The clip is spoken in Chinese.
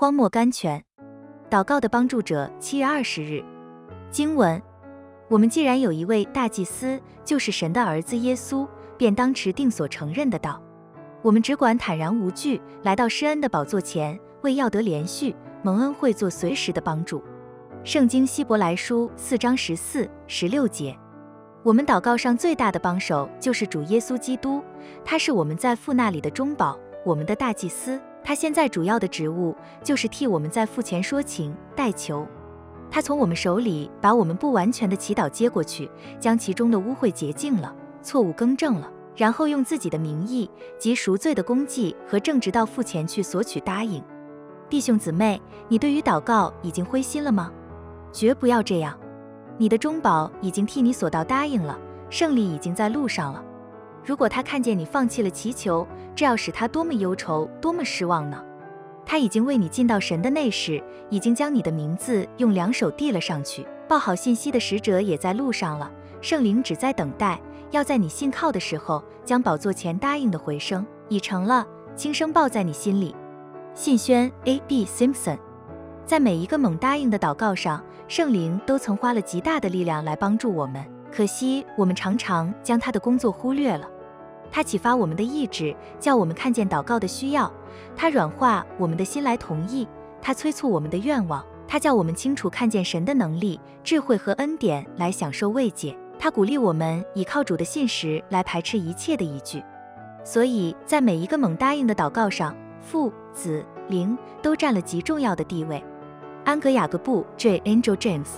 荒漠甘泉，祷告的帮助者。七月二十日，经文：我们既然有一位大祭司，就是神的儿子耶稣，便当持定所承认的道。我们只管坦然无惧来到施恩的宝座前，为要得连续蒙恩惠做随时的帮助。圣经希伯来书四章十四、十六节。我们祷告上最大的帮手就是主耶稣基督，他是我们在父那里的中保，我们的大祭司。他现在主要的职务就是替我们在父前说情、代求。他从我们手里把我们不完全的祈祷接过去，将其中的污秽洁净了，错误更正了，然后用自己的名义及赎罪的功绩和正直到父前去索取答应。弟兄姊妹，你对于祷告已经灰心了吗？绝不要这样。你的中保已经替你所到答应了，胜利已经在路上了。如果他看见你放弃了祈求，这要使他多么忧愁，多么失望呢？他已经为你进到神的内室，已经将你的名字用两手递了上去。报好信息的使者也在路上了，圣灵只在等待，要在你信靠的时候，将宝座前答应的回声已成了，轻声报在你心里。信宣 A. B. Simpson。在每一个猛答应的祷告上，圣灵都曾花了极大的力量来帮助我们。可惜我们常常将他的工作忽略了。他启发我们的意志，叫我们看见祷告的需要；他软化我们的心来同意；他催促我们的愿望；他叫我们清楚看见神的能力、智慧和恩典来享受慰藉；他鼓励我们倚靠主的信实来排斥一切的疑惧。所以在每一个猛答应的祷告上，父、子、灵都占了极重要的地位。安格雅各布 J. Angel James